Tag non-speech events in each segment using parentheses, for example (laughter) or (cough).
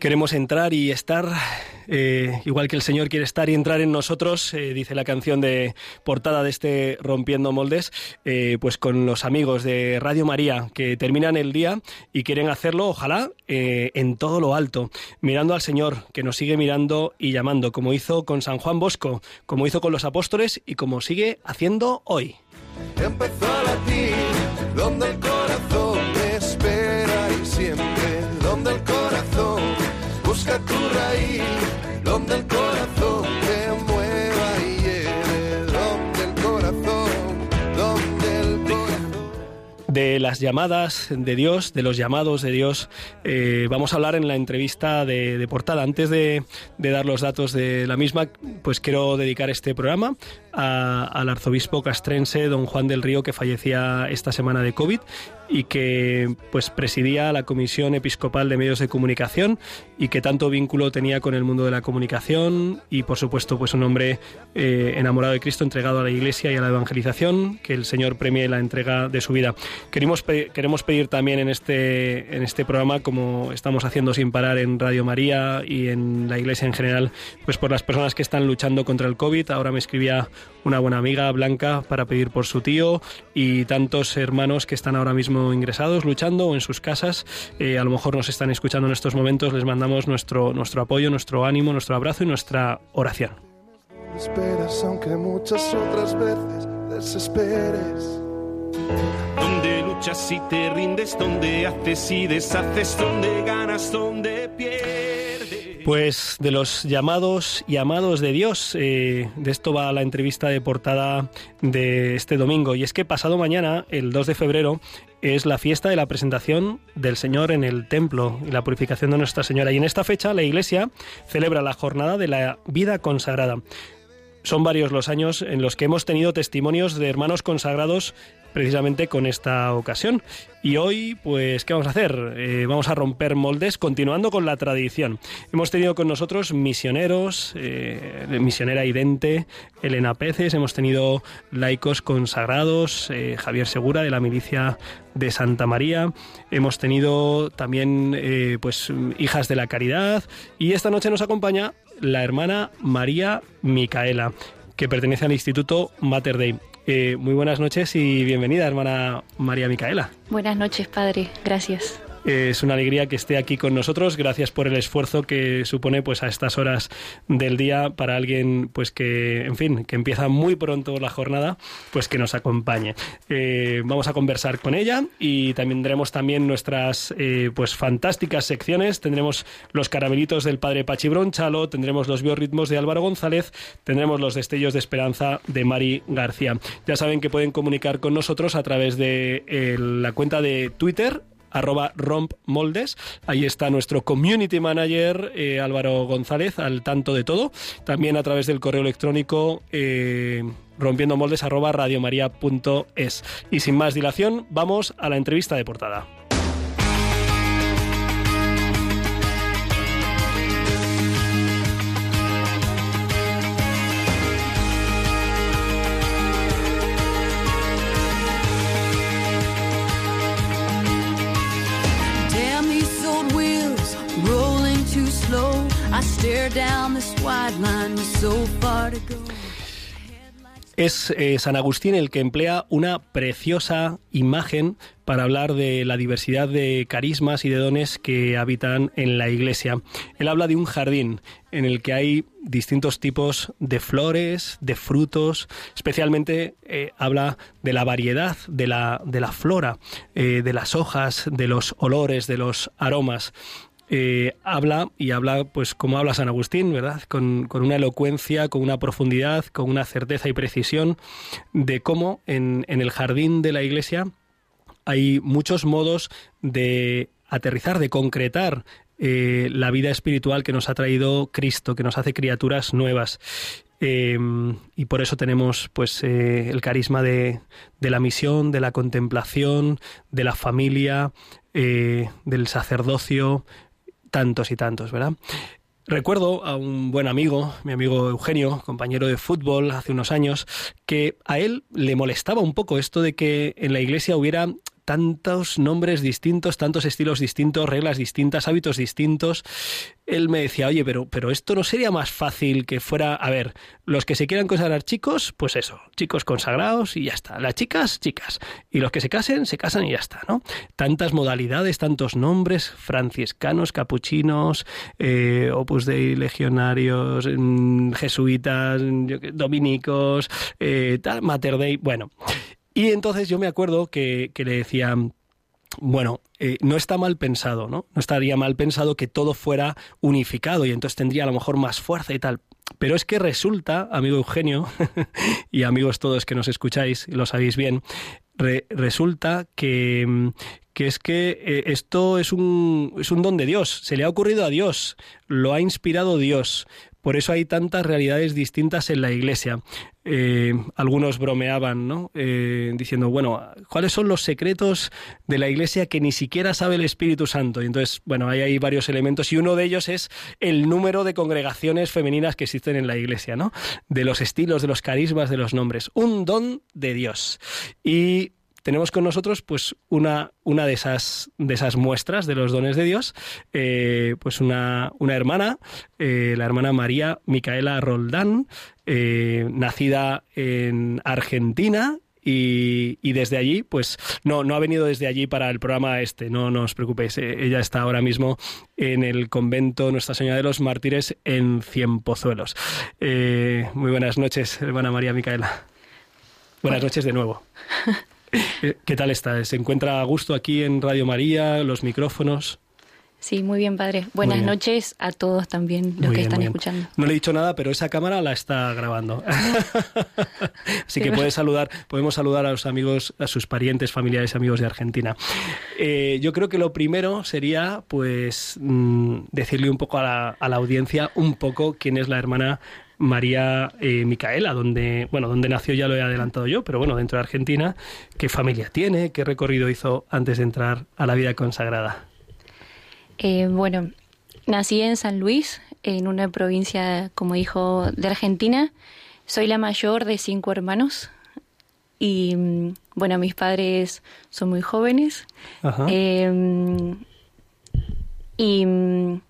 Queremos entrar y estar, eh, igual que el Señor quiere estar y entrar en nosotros, eh, dice la canción de portada de este Rompiendo Moldes, eh, pues con los amigos de Radio María que terminan el día y quieren hacerlo, ojalá, en todo lo alto, mirando al Señor, que nos sigue mirando y llamando, como hizo con San Juan Bosco, como hizo con los apóstoles y como sigue haciendo hoy. Empezó a latir, donde el de las llamadas de Dios, de los llamados de Dios, eh, vamos a hablar en la entrevista de, de portada. Antes de, de dar los datos de la misma, pues quiero dedicar este programa a- al arzobispo castrense don Juan del Río, que fallecía esta semana de COVID y que pues presidía la Comisión Episcopal de Medios de Comunicación y que tanto vínculo tenía con el mundo de la comunicación y por supuesto pues un hombre eh, enamorado de Cristo, entregado a la Iglesia y a la evangelización, que el Señor premie la entrega de su vida. Queremos, pe- queremos pedir también en este, en este programa, como estamos haciendo sin parar en Radio María y en la Iglesia en general, pues por las personas que están luchando contra el COVID. Ahora me escribía una buena amiga, Blanca, para pedir por su tío y tantos hermanos que están ahora mismo ingresados, luchando o en sus casas. Eh, a lo mejor nos están escuchando en estos momentos. Les mandamos nuestro, nuestro apoyo, nuestro ánimo, nuestro abrazo y nuestra oración. Esperas aunque muchas otras veces desesperes. Donde luchas y te rindes, donde haces y deshaces, donde ganas, donde pierdes. Pues de los llamados y amados de Dios, eh, de esto va la entrevista de portada de este domingo. Y es que pasado mañana, el 2 de febrero, es la fiesta de la presentación del Señor en el templo y la purificación de Nuestra Señora. Y en esta fecha la Iglesia celebra la jornada de la vida consagrada. Son varios los años en los que hemos tenido testimonios de hermanos consagrados precisamente con esta ocasión. Y hoy, pues, ¿qué vamos a hacer? Eh, vamos a romper moldes continuando con la tradición. Hemos tenido con nosotros misioneros, eh, misionera Idente, Elena Peces, hemos tenido laicos consagrados, eh, Javier Segura de la milicia de Santa María, hemos tenido también pues hijas de la caridad y esta noche nos acompaña la hermana María Micaela, que pertenece al Instituto Mater Dei. Eh, muy buenas noches y bienvenida, hermana María Micaela. Buenas noches, padre. Gracias. Es una alegría que esté aquí con nosotros. Gracias por el esfuerzo que supone, pues, a estas horas del día para alguien, pues, que, en fin, que empieza muy pronto la jornada, pues, que nos acompañe. Eh, vamos a conversar con ella y también tendremos también nuestras, eh, pues, fantásticas secciones. Tendremos los caramelitos del padre Pachibron Chalo, tendremos los biorritmos de Álvaro González, tendremos los destellos de esperanza de Mari García. Ya saben que pueden comunicar con nosotros a través de eh, la cuenta de Twitter arroba rompmoldes. Ahí está nuestro community manager eh, Álvaro González al tanto de todo. También a través del correo electrónico eh, rompiendo moldes arroba. Y sin más dilación, vamos a la entrevista de portada. Es San Agustín el que emplea una preciosa imagen para hablar de la diversidad de carismas y de dones que habitan en la iglesia. Él habla de un jardín en el que hay distintos tipos de flores, de frutos, especialmente eh, habla de la variedad de la, de la flora, eh, de las hojas, de los olores, de los aromas. Eh, habla y habla pues como habla San Agustín, ¿verdad? Con, con, una elocuencia, con una profundidad, con una certeza y precisión de cómo en, en el jardín de la iglesia hay muchos modos de aterrizar, de concretar eh, la vida espiritual que nos ha traído Cristo, que nos hace criaturas nuevas. Eh, y por eso tenemos pues eh, el carisma de, de, la misión, de la contemplación, de la familia, del sacerdocio, tantos y tantos, ¿verdad? Recuerdo a un buen amigo, mi amigo Eugenio, compañero de fútbol hace unos años, que a él le molestaba un poco esto de que en la iglesia hubiera tantos nombres distintos, tantos estilos distintos, reglas distintas, hábitos distintos. Él me decía, oye, pero, pero esto no sería más fácil que fuera, a ver, los que se quieran consagrar chicos, pues eso, chicos consagrados y ya está. Las chicas, chicas. Y los que se casen, se casan y ya está, ¿no? Tantas modalidades, tantos nombres, franciscanos, capuchinos, eh, opus dei legionarios, mm, jesuitas, dominicos, eh, tal, mater dei, bueno. Y entonces yo me acuerdo que, le decía, bueno, eh, no está mal pensado, ¿no? No estaría mal pensado que todo fuera unificado y entonces tendría a lo mejor más fuerza y tal. Pero es que resulta, amigo Eugenio, (laughs) y amigos todos que nos escucháis lo sabéis bien, resulta que, que es que eh, esto es un, es un don de Dios, se le ha ocurrido a Dios, lo ha inspirado Dios. Por eso hay tantas realidades distintas en la Iglesia. Eh, algunos bromeaban, ¿no? Eh, diciendo, bueno, ¿cuáles son los secretos de la Iglesia que ni siquiera sabe el Espíritu Santo? Y entonces, bueno, ahí hay varios elementos y uno de ellos es el número de congregaciones femeninas que existen en la Iglesia, ¿no? De los estilos, de los carismas, de los nombres. Un don de Dios. Y tenemos con nosotros pues una, una de, esas, de esas muestras de los dones de Dios, eh, pues una, una hermana, eh, la hermana María Micaela Roldán, eh, nacida en Argentina y, y, desde allí, pues no, no ha venido desde allí para el programa este, no, no os preocupéis. ella está ahora mismo en el convento Nuestra Señora de los Mártires en Cienpozuelos. muy buenas noches, hermana María Micaela. Buenas noches de nuevo. (laughs) ¿Qué tal está? ¿Se encuentra a gusto aquí en Radio María, los micrófonos? Sí, muy bien, padre. Buenas noches a todos también los que están escuchando. No le he dicho nada, pero esa cámara la está grabando. (laughs) (laughs) Así que puede saludar, podemos saludar a los amigos, a sus parientes, familiares, amigos de Argentina. Eh, yo creo que lo primero sería, pues, mm, decirle un poco a la, a la audiencia un poco quién es la hermana María eh, Micaela, donde, bueno, donde nació ya lo he adelantado yo, pero bueno, dentro de Argentina, ¿qué familia tiene? ¿Qué recorrido hizo antes de entrar a la vida consagrada? Eh, bueno, nací en San Luis, en una provincia, como dijo, de Argentina. Soy la mayor de cinco hermanos. Y mm, bueno, mis padres son muy jóvenes. Em, y mm,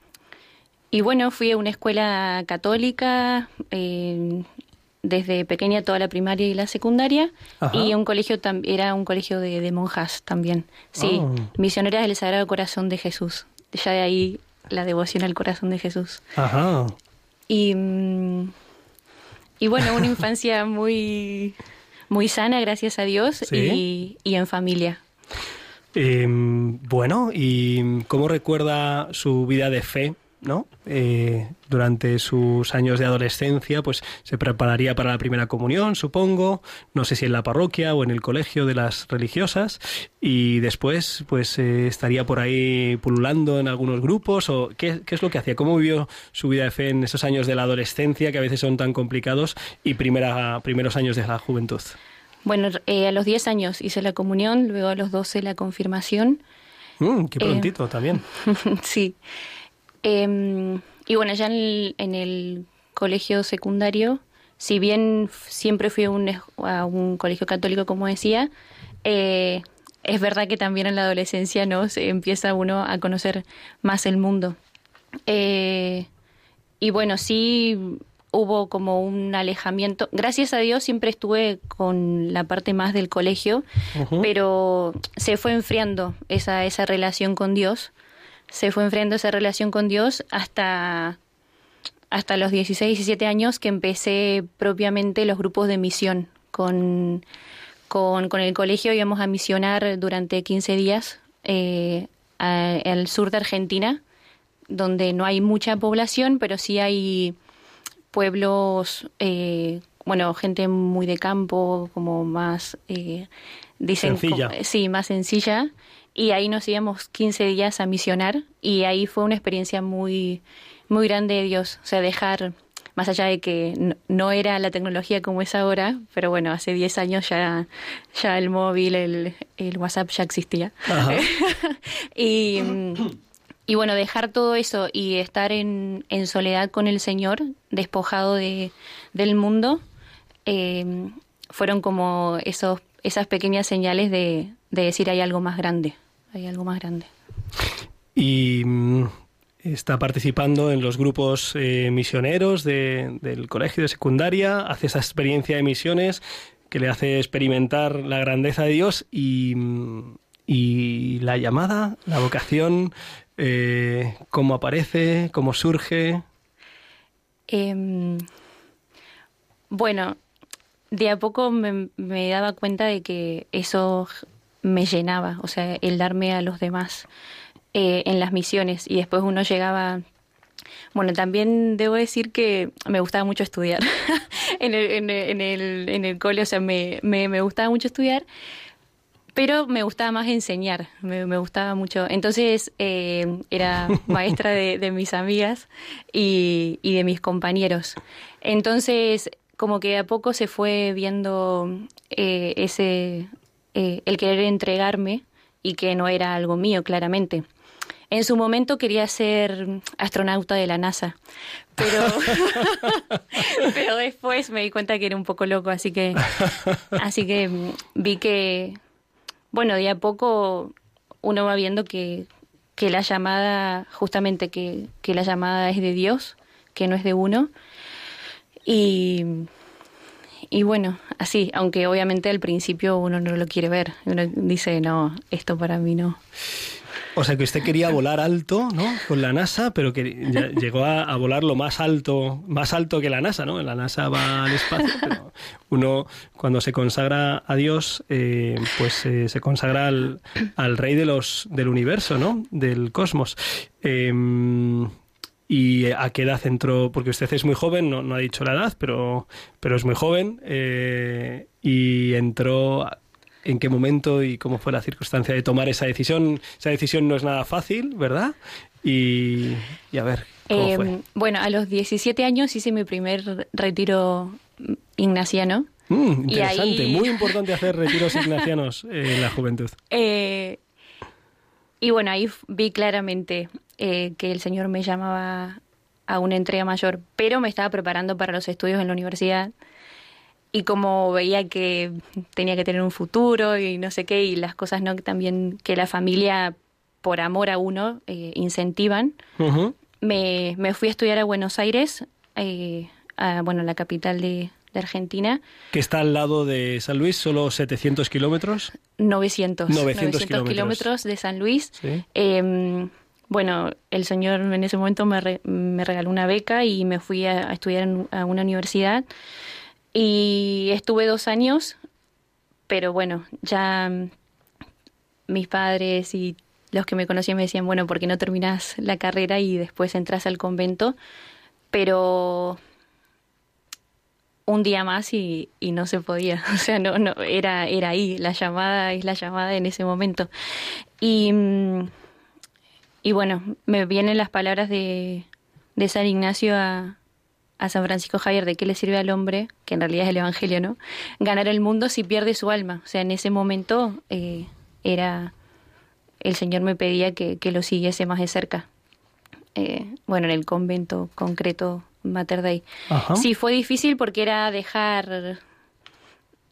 y bueno, fui a una escuela católica eh, desde pequeña, toda la primaria y la secundaria, y un colegio era un colegio de, monjas también. Sí, oh. misioneras del Sagrado Corazón de Jesús. Ya de ahí la devoción al corazón de Jesús. Ajá. Y, mm, y bueno, una infancia (laughs) muy, muy sana, gracias a Dios, y, y en familia. Em, bueno, ¿y cómo recuerda su vida de fe ¿no? Eh, durante sus años de adolescencia, pues se prepararía para la primera comunión, supongo, no sé si en la parroquia o en el colegio de las religiosas, y después, pues eh, estaría por ahí pululando en algunos grupos, o ¿qué, es lo que hacía, cómo vivió su vida de fe en esos años de la adolescencia que a veces son tan complicados y primera, primeros años de la juventud. Bueno, eh, a los 10 años hice la comunión, luego a los 12 la confirmación. Mm, qué prontito también. (laughs) sí. Em, y bueno, ya en el, colegio secundario, si bien siempre fui a un, colegio católico, como decía, eh, es verdad que también en la adolescencia no se empieza uno a conocer más el mundo. Eh, y bueno, sí hubo como un alejamiento. Gracias a Dios siempre estuve con la parte más del colegio, pero se fue enfriando esa, esa relación con Dios se fue enfriando esa relación con Dios hasta, hasta los 16, 17 años que empecé propiamente los grupos de misión. Con, con, el colegio íbamos a misionar durante 15 días eh, al sur de Argentina, donde no hay mucha población, pero sí hay pueblos, eh, bueno, gente muy de campo, como más... Eh, dicen, sencilla. sí, más sencilla y ahí nos íbamos 15 días a misionar y ahí fue una experiencia muy, muy grande de Dios, o sea, dejar, más allá de que no, no era la tecnología como es ahora, pero bueno, hace 10 años ya, ya el móvil, el, el WhatsApp ya existía. Ajá. (laughs) y, y bueno, dejar todo eso y estar en, en soledad con el Señor, despojado de, del mundo, eh, fueron como esos, esas pequeñas señales de, de decir hay algo más grande, hay algo más grande. Y mm, está participando en los grupos eh, misioneros de- del colegio de secundaria, hace esa experiencia de misiones que le hace experimentar la grandeza de Dios y, mm, y la llamada, la vocación, eh, cómo aparece, cómo surge. Em, bueno, de a poco me, me daba cuenta de que eso me llenaba, o sea, el darme a los demás eh, en las misiones y después uno llegaba... Bueno, también debo decir que me gustaba mucho estudiar (laughs) en, el, en, el, en, el, en el cole, o sea, me, me, me gustaba mucho estudiar, pero me gustaba más enseñar, me, me gustaba mucho. Entonces eh, era (laughs) maestra de, de mis amigas y, y de mis compañeros. Entonces, como que de a poco se fue viendo eh, ese, eh, el querer entregarme y que no era algo mío, claramente. En su momento quería ser astronauta de la NASA, pero, (laughs) pero después me di cuenta que era un poco loco, así que, así que vi que, bueno, de a poco uno va viendo que, que la llamada, justamente que, que la llamada es de Dios, que no es de uno. Y, y bueno, así, aunque obviamente al principio uno no lo quiere ver, uno dice, no, esto para mí no. O sea que usted quería (laughs) volar alto, ¿no? Con la NASA, pero que llegó a, a volar lo más alto, más alto que la NASA, ¿no? La NASA va al espacio, pero uno cuando se consagra a Dios, eh, pues eh, se consagra al, al rey de los del universo, ¿no? Del cosmos. Eh, ¿Y a qué edad entró? Porque usted es muy joven, no, no ha dicho la edad, pero, pero es muy joven. eh, y entró en qué momento y cómo fue la circunstancia de tomar esa decisión. Esa decisión no es nada fácil, ¿verdad? Y, y a ver, ¿cómo Eh, fue? bueno, a los 17 años hice mi primer retiro ignaciano. Mm, y interesante, ahí- muy (laughs) importante hacer retiros ignacianos en la juventud. Eh, y bueno, ahí vi claramente eh, que el Señor me llamaba a una entrega mayor, pero me estaba preparando para los estudios en la universidad. Y como veía que tenía que tener un futuro y no sé qué, y las cosas no que también que la familia, por amor a uno, eh, incentivan, me, me fui a estudiar a Buenos Aires, eh, a, bueno, la capital de, de Argentina, Que está al lado de San Luis, solo 700 kilómetros. 900, 900 kilómetros. kilómetros de San Luis. Sí. Eh, bueno, el señor en ese momento me, re- me regaló una beca y me fui a, estudiar a una universidad. Y estuve dos años, pero bueno, ya mm, mis padres y los que me conocían me decían, bueno, ¿por qué no terminas la carrera y después entras al convento? Pero un día más y, y no se podía. (laughs) O sea, no, no, era, era ahí, la llamada es la llamada en ese momento. Y, mm, y bueno, me vienen las palabras de, de San Ignacio a, a San Francisco Javier de qué le sirve al hombre, que en realidad es el Evangelio, ¿no? Ganar el mundo si pierde su alma. O sea, en ese momento eh, era el Señor me pedía que, que lo siguiese más de cerca. Eh, bueno, en el convento concreto Mater Dei. Ajá. Sí, fue difícil porque era dejar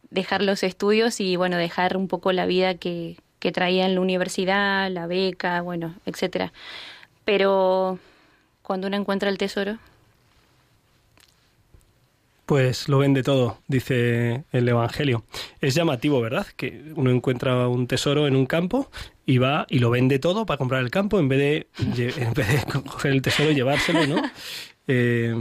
dejar los estudios y bueno, dejar un poco la vida que, que traía en la universidad, la beca, bueno, etcétera. Pero cuando uno encuentra el tesoro, Pues lo vende todo, dice el Evangelio. Es llamativo, ¿verdad? Que uno encuentra un tesoro en un campo y va y lo vende todo para comprar el campo en vez de, (laughs) en vez de coger el tesoro y llevárselo, ¿no? (laughs) Eh,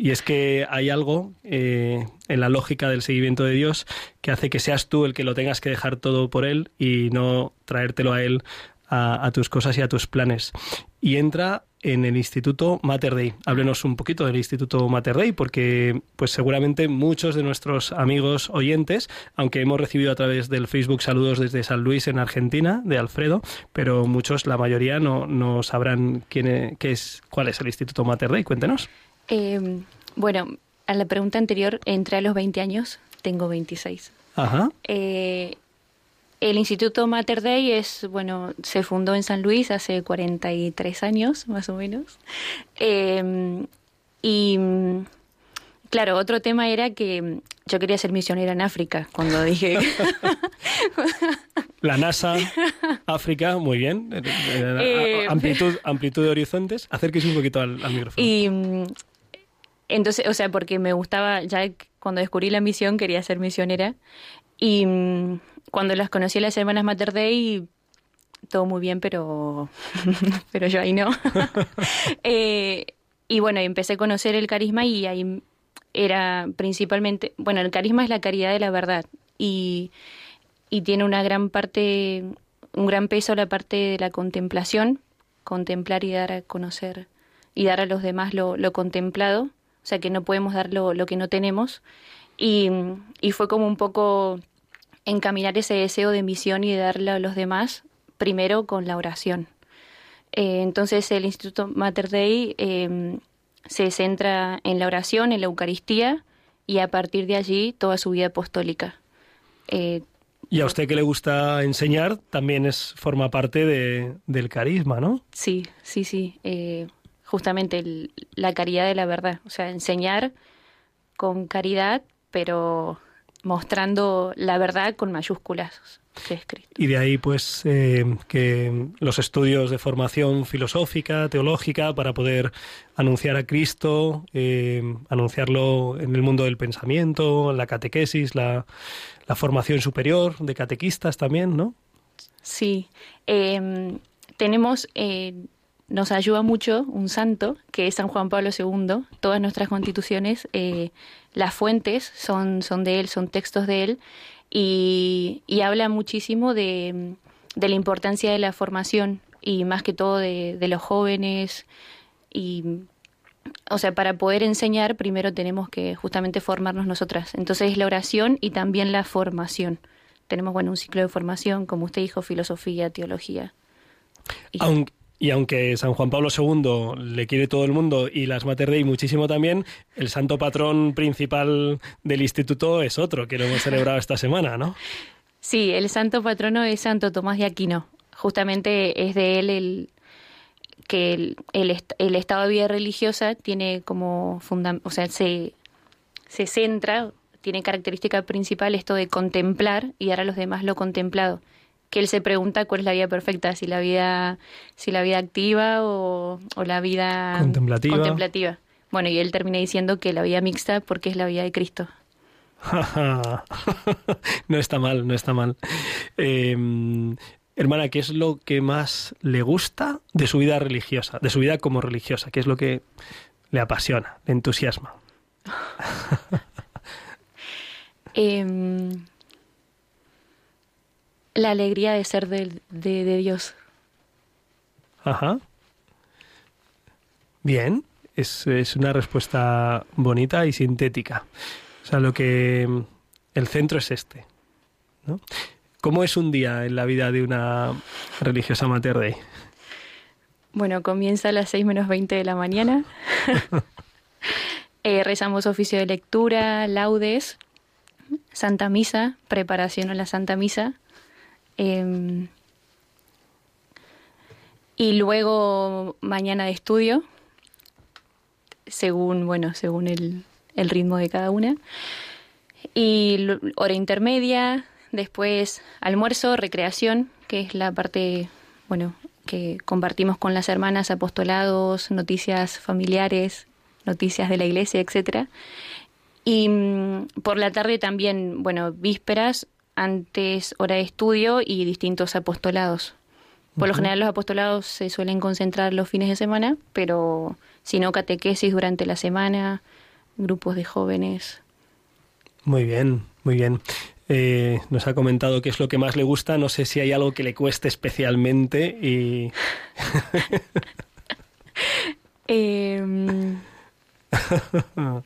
y es que hay algo eh, en la lógica del seguimiento de Dios que hace que seas tú el que lo tengas que dejar todo por Él y no traértelo a Él a, tus cosas y a tus planes. Y entra en el Instituto Mater Dei. Háblenos un poquito del Instituto Mater Dei, porque pues seguramente muchos de nuestros amigos oyentes, aunque hemos recibido a través del Facebook saludos desde San Luis en Argentina, de Alfredo, pero muchos, la mayoría, no, no sabrán quién es, qué es, cuál es el Instituto Mater Dei. Cuéntenos. Eh, bueno, a la pregunta anterior, entré a los 20 años, tengo 26. Ajá. Eh, el Instituto Mater Dei es, bueno, se fundó en San Luis hace 43 años, más o menos. Eh, y claro, otro tema era que yo quería ser misionera en África cuando dije... (laughs) La NASA, África, muy bien. Eh, Eh, amplitud, amplitud de horizontes. Acérquese un poquito al, al micrófono. y entonces, o sea, porque me gustaba, ya cuando descubrí la misión quería ser misionera. Y mm, cuando las conocí a las hermanas Mater Dei, todo muy bien, pero, (laughs) pero yo ahí no. (laughs) Eh, y bueno, empecé a conocer el carisma y ahí era principalmente, bueno, el carisma es la caridad de la verdad y, y tiene una gran parte, un gran peso la parte de la contemplación, contemplar y dar a conocer y dar a los demás lo, lo contemplado, o sea que no podemos dar lo, lo que no tenemos. Y, y fue como un poco encaminar ese deseo de misión y de darle a los demás, primero con la oración. Eh, entonces el Instituto Mater Dei eh, se centra en la oración, en la Eucaristía y a partir de allí toda su vida apostólica. Eh, Y a usted que le gusta enseñar, también es forma parte de, del carisma, ¿no? sí, sí, sí. Justamente el- la caridad de la verdad. O sea, enseñar con caridad, pero mostrando la verdad con mayúsculas, que es Cristo. Y de ahí, pues, eh, que los estudios de formación filosófica, teológica, para poder anunciar a Cristo, eh, anunciarlo en el mundo del pensamiento, la catequesis, la, la formación superior de catequistas también, ¿no? Sí, eh, tenemos, eh, nos ayuda mucho un santo, que es San Juan Pablo II. Todas nuestras constituciones, eh, las fuentes son, son de él, son textos de él, y, habla muchísimo de, la importancia de la formación y más que todo de, de los jóvenes. Y, o sea, para poder enseñar, primero tenemos que justamente formarnos nosotras. Entonces, la oración y también la formación. Tenemos, bueno, un ciclo de formación, como usted dijo, filosofía, teología. Y- Aun- y aunque San Juan Pablo II le quiere todo el mundo y las Mater Dei muchísimo también, el santo patrón principal del instituto es otro, que lo hemos celebrado esta semana, ¿no? Sí, el santo patrono es Santo Tomás de Aquino. Justamente es de él el que el, el, est- el estado de vida religiosa tiene como o sea, se, se centra, tiene característica principal esto de contemplar y dar a los demás lo contemplado. Que él se pregunta cuál es la vida perfecta, si la vida, si la vida activa o, o la vida Contemplativa. contemplativa. Bueno, y él termina diciendo que la vida mixta porque es la vida de Cristo. (laughs) no está mal, no está mal. Eh, hermana, ¿qué es lo que más le gusta de su vida religiosa, de su vida como religiosa? ¿Qué es lo que le apasiona, le entusiasma? (laughs) Em, la alegría de ser de, de Dios. Ajá. Bien, es, es una respuesta bonita y sintética. O sea, lo que el centro es este. ¿no? ¿Cómo es un día en la vida de una religiosa Mater Dei? Bueno, comienza a las 6 menos 20 de la mañana. (laughs) Eh, rezamos oficio de lectura, laudes, Santa Misa, preparación a la Santa Misa. Em, y luego mañana de estudio, según, bueno, según el, el ritmo de cada una. Y hora intermedia, después almuerzo, recreación, que es la parte, bueno, que compartimos con las hermanas, apostolados, noticias familiares, noticias de la iglesia, etcétera. Y mm, por la tarde también, bueno, vísperas, antes hora de estudio y distintos apostolados. Por lo general los apostolados se suelen concentrar los fines de semana, pero si no, catequesis durante la semana, grupos de jóvenes. Muy bien, muy bien. Eh, nos ha comentado qué es lo que más le gusta. No sé si hay algo que le cueste especialmente y (laughs) Em, (laughs)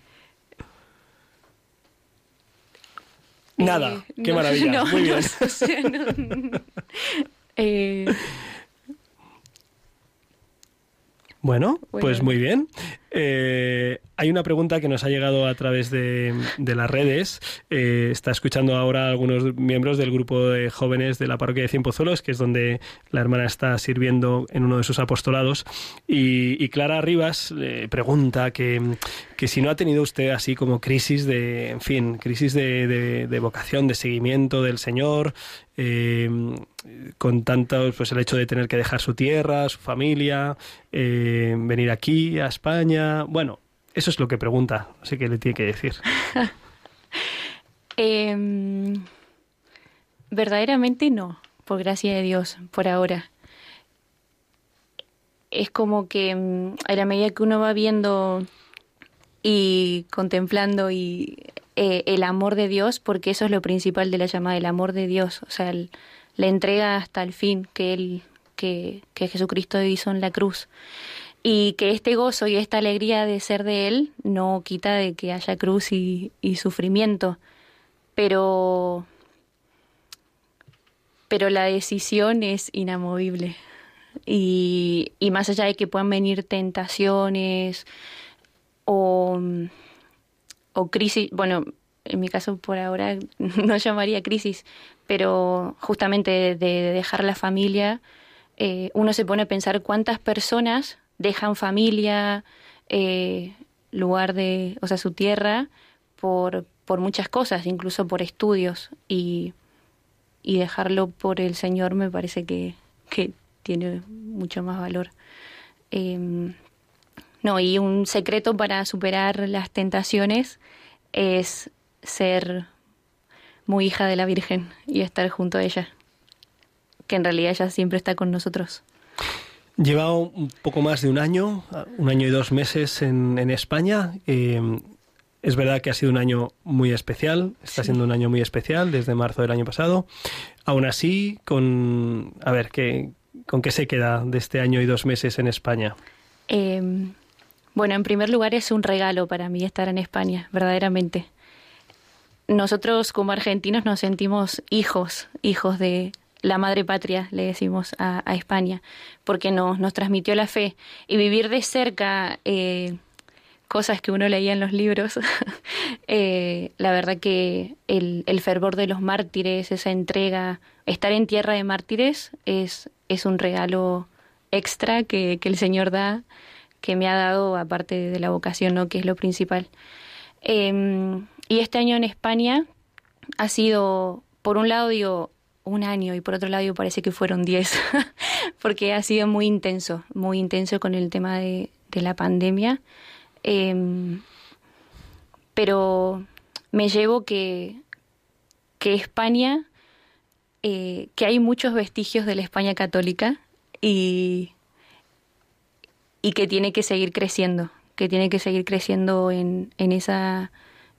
Nada, eh, qué no, maravilla, no, muy bien. no, (laughs) o sea, no. (laughs) Eh, Bueno, Bueno. pues muy bien. Eh, hay una pregunta que nos ha llegado a través de, las redes. Eh, está escuchando ahora algunos miembros del grupo de jóvenes de la parroquia de Cienpozuelos, que es donde la hermana está sirviendo en uno de sus apostolados. Y, Clara Rivas le pregunta que, que si no ha tenido usted así como crisis de, en fin, crisis de, de- vocación, de seguimiento del Señor, eh, con tanto, pues el hecho de tener que dejar su tierra, su familia, eh, venir aquí a España. Bueno, eso es lo que pregunta, sé qué le tiene que decir. (laughs) Em, verdaderamente no, por gracia de Dios, por ahora. Es como que mm, a la medida que uno va viendo y contemplando y eh, el amor de Dios, porque eso es lo principal de la llamada, el amor de Dios, o sea, la entrega hasta el fin que él, que, que Jesucristo hizo en la cruz. Y que este gozo y esta alegría de ser de Él no quita de que haya cruz y, sufrimiento. Pero pero la decisión es inamovible. Y, y más allá de que puedan venir tentaciones o, o crisis, bueno, en mi caso por ahora (laughs) no llamaría crisis, pero justamente de, de dejar la familia, eh, uno se pone a pensar cuántas personas dejan familia, eh, lugar de, o sea, su tierra, por, por muchas cosas, incluso por estudios, y, y dejarlo por el Señor me parece que, que tiene mucho más valor. Em, no, y un secreto para superar las tentaciones es ser muy hija de la Virgen y estar junto a ella, que en realidad ella siempre está con nosotros. Lleva un poco más de un año, un año y dos meses en, en España. Eh, es verdad que ha sido un año muy especial, está Sí. siendo un año muy especial desde marzo del año pasado. Aún así, con a ver, ¿qué, ¿con qué se queda de este año y dos meses en España? Eh, bueno, en primer lugar es un regalo para mí estar en España, verdaderamente. Nosotros como argentinos nos sentimos hijos, hijos de la madre patria, le decimos a, España, porque nos, nos transmitió la fe. Y vivir de cerca eh, cosas que uno leía en los libros, (laughs) eh, la verdad que el, fervor de los mártires, esa entrega, estar en tierra de mártires es, es un regalo extra que, que el Señor da, que me ha dado aparte de la vocación, ¿no? que es lo principal. Eh, y este año en España ha sido, por un lado digo, un año y por otro lado parece que fueron diez, (laughs) porque ha sido muy intenso, muy intenso con el tema de, la pandemia. Eh, pero me llevo que, que España, eh, que hay muchos vestigios de la España católica y, y que tiene que seguir creciendo, que tiene que seguir creciendo en, en, esa,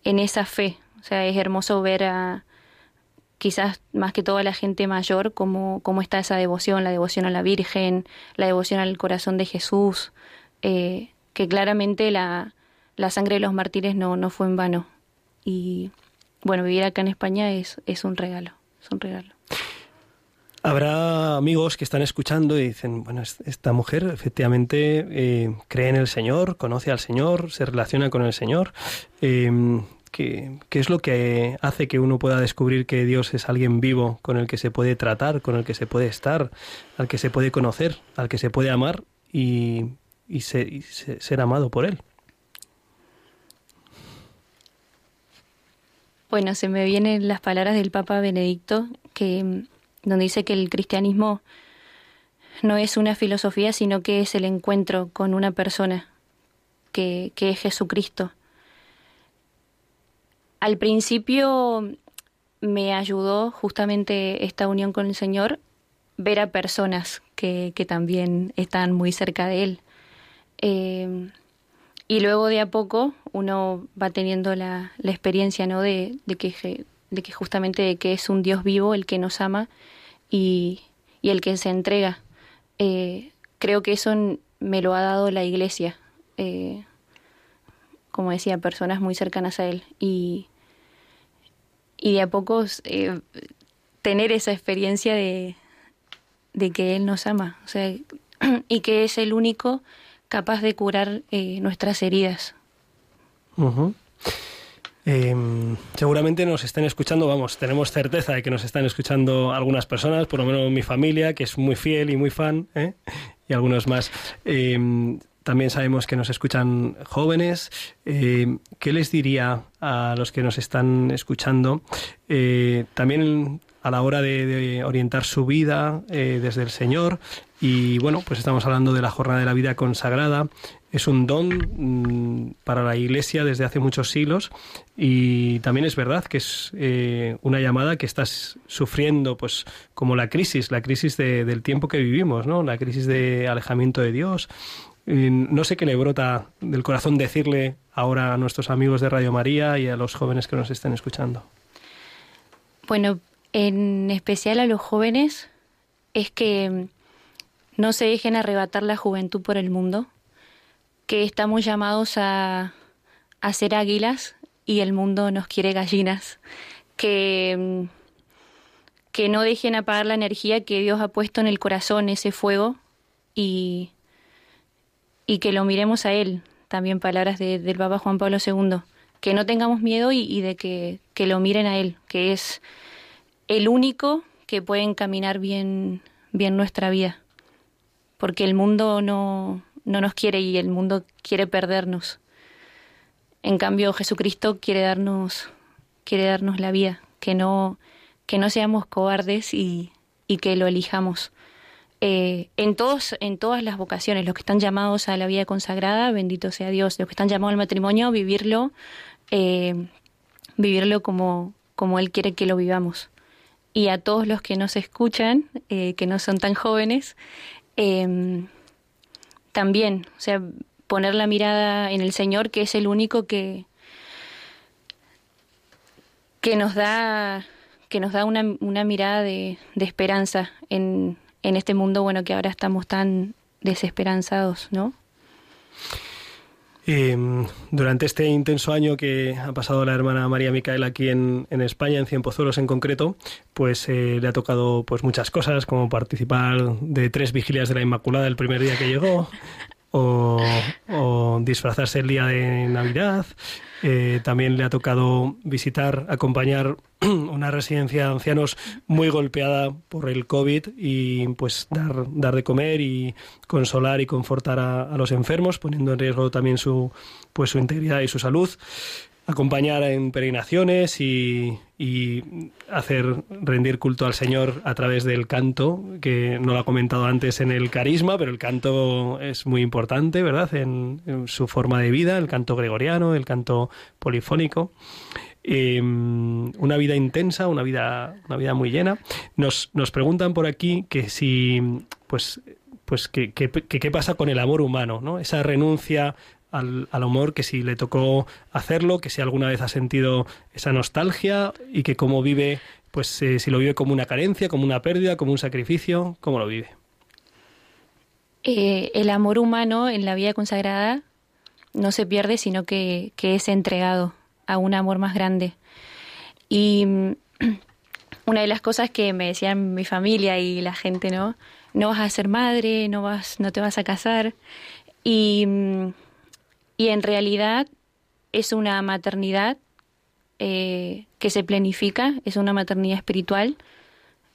en esa fe. O sea, es hermoso ver a quizás más que todo la gente mayor cómo, cómo está esa devoción, la devoción a la Virgen, la devoción al corazón de Jesús, eh, que claramente la, la sangre de los mártires no, no fue en vano. Y bueno, vivir acá en España es, es un regalo, es un regalo. Habrá amigos que están escuchando y dicen, bueno, es- esta mujer efectivamente eh, cree en el Señor, conoce al Señor, se relaciona con el Señor. Eh, ¿qué, qué es lo que hace que uno pueda descubrir que Dios es alguien vivo con el que se puede tratar, con el que se puede estar, al que se puede conocer, al que se puede amar y, y se- y se- ser amado por Él? Bueno, se me vienen las palabras del Papa Benedicto, que donde dice que el cristianismo no es una filosofía, sino que es el encuentro con una persona, que, que es Jesucristo. Al principio me ayudó justamente esta unión con el Señor ver a personas que, también están muy cerca de Él. Eh, y luego de a poco uno va teniendo la, experiencia ¿no? de, que, justamente de que es un Dios vivo el que nos ama y, el que se entrega. Eh, creo que eso me lo ha dado la iglesia eh, como decía, personas muy cercanas a Él. Y, y de a poco eh, tener esa experiencia de, de que Él nos ama, o sea, (clears throat) y que es el único capaz de curar eh, nuestras heridas. Em, seguramente nos estén escuchando, vamos, tenemos certeza de que nos están escuchando algunas personas, por lo menos mi familia, que es muy fiel y muy fan, ¿eh? y algunos más. Em, también sabemos que nos escuchan jóvenes. Em, ¿Qué les diría a los que nos están escuchando? Eh, también a la hora de, orientar su vida eh, desde el Señor. Y bueno, pues estamos hablando de la jornada de la vida consagrada. Es un don mm, para la Iglesia desde hace muchos siglos y también es verdad que es eh, una llamada que estás sufriendo, pues como la crisis, la crisis de- del tiempo que vivimos, ¿no? La crisis de alejamiento de Dios. No sé qué le brota del corazón decirle ahora a nuestros amigos de Radio María y a los jóvenes que nos estén escuchando. Bueno, en especial a los jóvenes, es que mm, no se dejen arrebatar la juventud por el mundo, que estamos llamados a, a ser águilas y el mundo nos quiere gallinas, que, mm, que no dejen apagar la energía que Dios ha puesto en el corazón, ese fuego, y, y que lo miremos a Él, también palabras de- del Papa Juan Pablo II, que no tengamos miedo y, de que, que lo miren a Él, que es el único que puede encaminar bien, bien nuestra vida. Porque el mundo no, no nos quiere y el mundo quiere perdernos. En cambio, Jesucristo quiere darnos, quiere darnos la vida, que no, que no seamos cobardes y, y que lo elijamos. Eh, en, todos, en todas las vocaciones, los que están llamados a la vida consagrada, bendito sea Dios. Los que están llamados al matrimonio, vivirlo, eh, vivirlo como, como Él quiere que lo vivamos y a todos los que nos escuchan, eh, que no son tan jóvenes, eh, también, o sea, poner la mirada en el Señor, que es el único que, que nos da, que nos da una, una mirada de, de esperanza en, en este mundo, bueno, que ahora estamos tan desesperanzados, ¿no? Eh, durante este intenso año que ha pasado la hermana María Micaela aquí en, en España, en Cienpozuelos en concreto, pues eh, le ha tocado pues muchas cosas, como participar de tres vigilias de la Inmaculada el primer día que llegó, o, o disfrazarse el día de Navidad. Eh, también le ha tocado visitar, acompañar (clears throat) una residencia de ancianos muy golpeada por el COVID y pues dar, dar de comer y consolar y confortar a, a los enfermos, poniendo en riesgo también su, pues, su integridad y su salud acompañar en peregrinaciones y, hacer rendir culto al Señor a través del canto, que no lo ha comentado antes en el carisma, pero el canto es muy importante, ¿verdad? En, su forma de vida, el canto gregoriano, el canto polifónico. Eh, una vida intensa, una vida, una vida muy llena. Nos, nos preguntan por aquí que si, pues, pues que, que- que qué pasa con el amor humano, ¿no? Esa renuncia al, al amor, que si le tocó hacerlo, que si alguna vez ha sentido esa nostalgia y que cómo vive, pues eh, si lo vive como una carencia, como una pérdida, como un sacrificio, cómo lo vive. Eh, el amor humano en la vida consagrada no se pierde, sino que, que es entregado a un amor más grande. Y mm, (clears throat) una de las cosas que me decían mi familia y la gente, ¿no? No vas a ser madre, no vas, no te vas a casar. Y, mm, y en realidad es una maternidad eh, que se planifica, es una maternidad espiritual.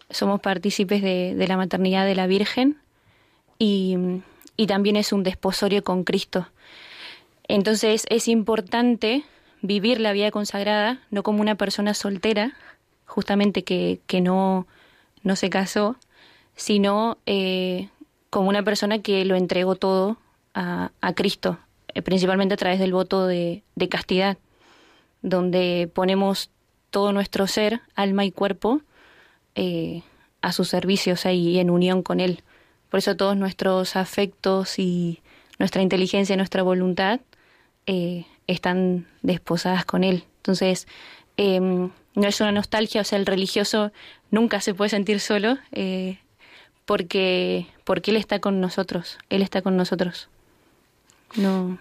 Somos partícipes de, la maternidad de la Virgen y, también es un desposorio con Cristo. Entonces es importante vivir la vida consagrada, no como una persona soltera, justamente que, no, no se casó, sino eh, como una persona que lo entregó todo a, Cristo, principalmente a través del voto de, castidad, donde ponemos todo nuestro ser, alma y cuerpo, eh, a su servicio, y en unión con Él. Por eso todos nuestros afectos y nuestra inteligencia, nuestra voluntad eh, están desposadas con Él. Entonces, eh, no es una nostalgia, o sea, el religioso nunca se puede sentir solo eh, porque, porque Él está con nosotros, Él está con nosotros. No.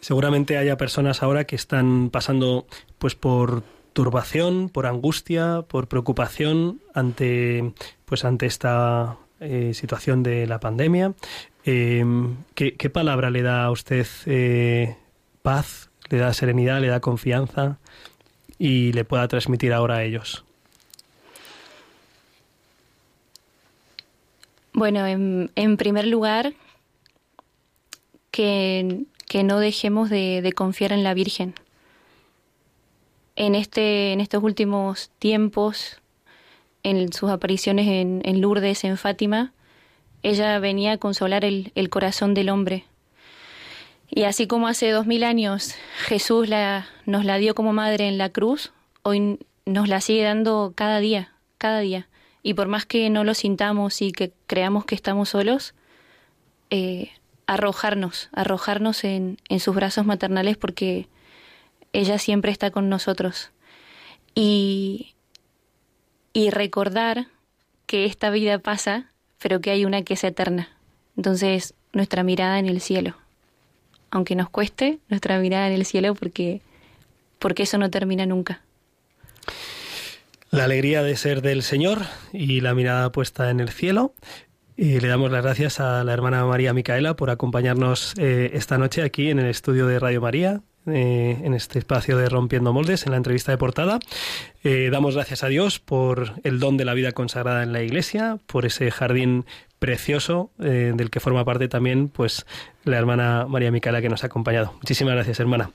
Seguramente haya personas ahora que están pasando pues por turbación, por angustia, por preocupación ante pues ante esta eh, situación de la pandemia. Eh, ¿qué, qué palabra le da a usted eh, paz, le da serenidad, le da confianza y le pueda transmitir ahora a ellos? Bueno, en, en primer lugar, que, que no dejemos de, de confiar en la Virgen. En, este, en estos últimos tiempos, en sus apariciones en, en Lourdes, en Fátima, ella venía a consolar el, el corazón del hombre. Y así como hace dos mil años Jesús la, nos la dio como madre en la cruz, hoy nos la sigue dando cada día, cada día. Y por más que no lo sintamos y que creamos que estamos solos, eh, arrojarnos, arrojarnos en, en sus brazos maternales porque ella siempre está con nosotros. Y, y recordar que esta vida pasa, pero que hay una que es eterna. Entonces, nuestra mirada en el cielo. Aunque nos cueste, nuestra mirada en el cielo porque, porque eso no termina nunca. La alegría de ser del Señor y la mirada puesta en el cielo. Y le damos las gracias a la hermana María Micaela por acompañarnos eh, esta noche aquí en el estudio de Radio María, eh, en este espacio de Rompiendo Moldes, en la entrevista de portada. Eh, damos gracias a Dios por el don de la vida consagrada en la Iglesia, por ese jardín precioso del que forma parte también pues la hermana María Micaela que nos ha acompañado. Muchísimas gracias, hermana.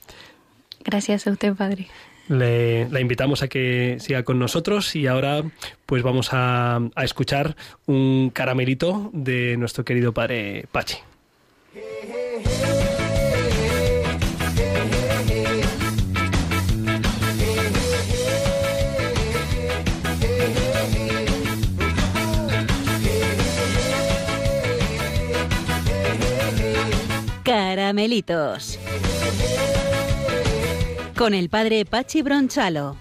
Gracias a usted, Padre. Le, la invitamos a que siga con nosotros y ahora pues vamos a, a escuchar un caramelito de nuestro querido padre Pachi. Caramelitos. Con el padre Pachi Bronchalo.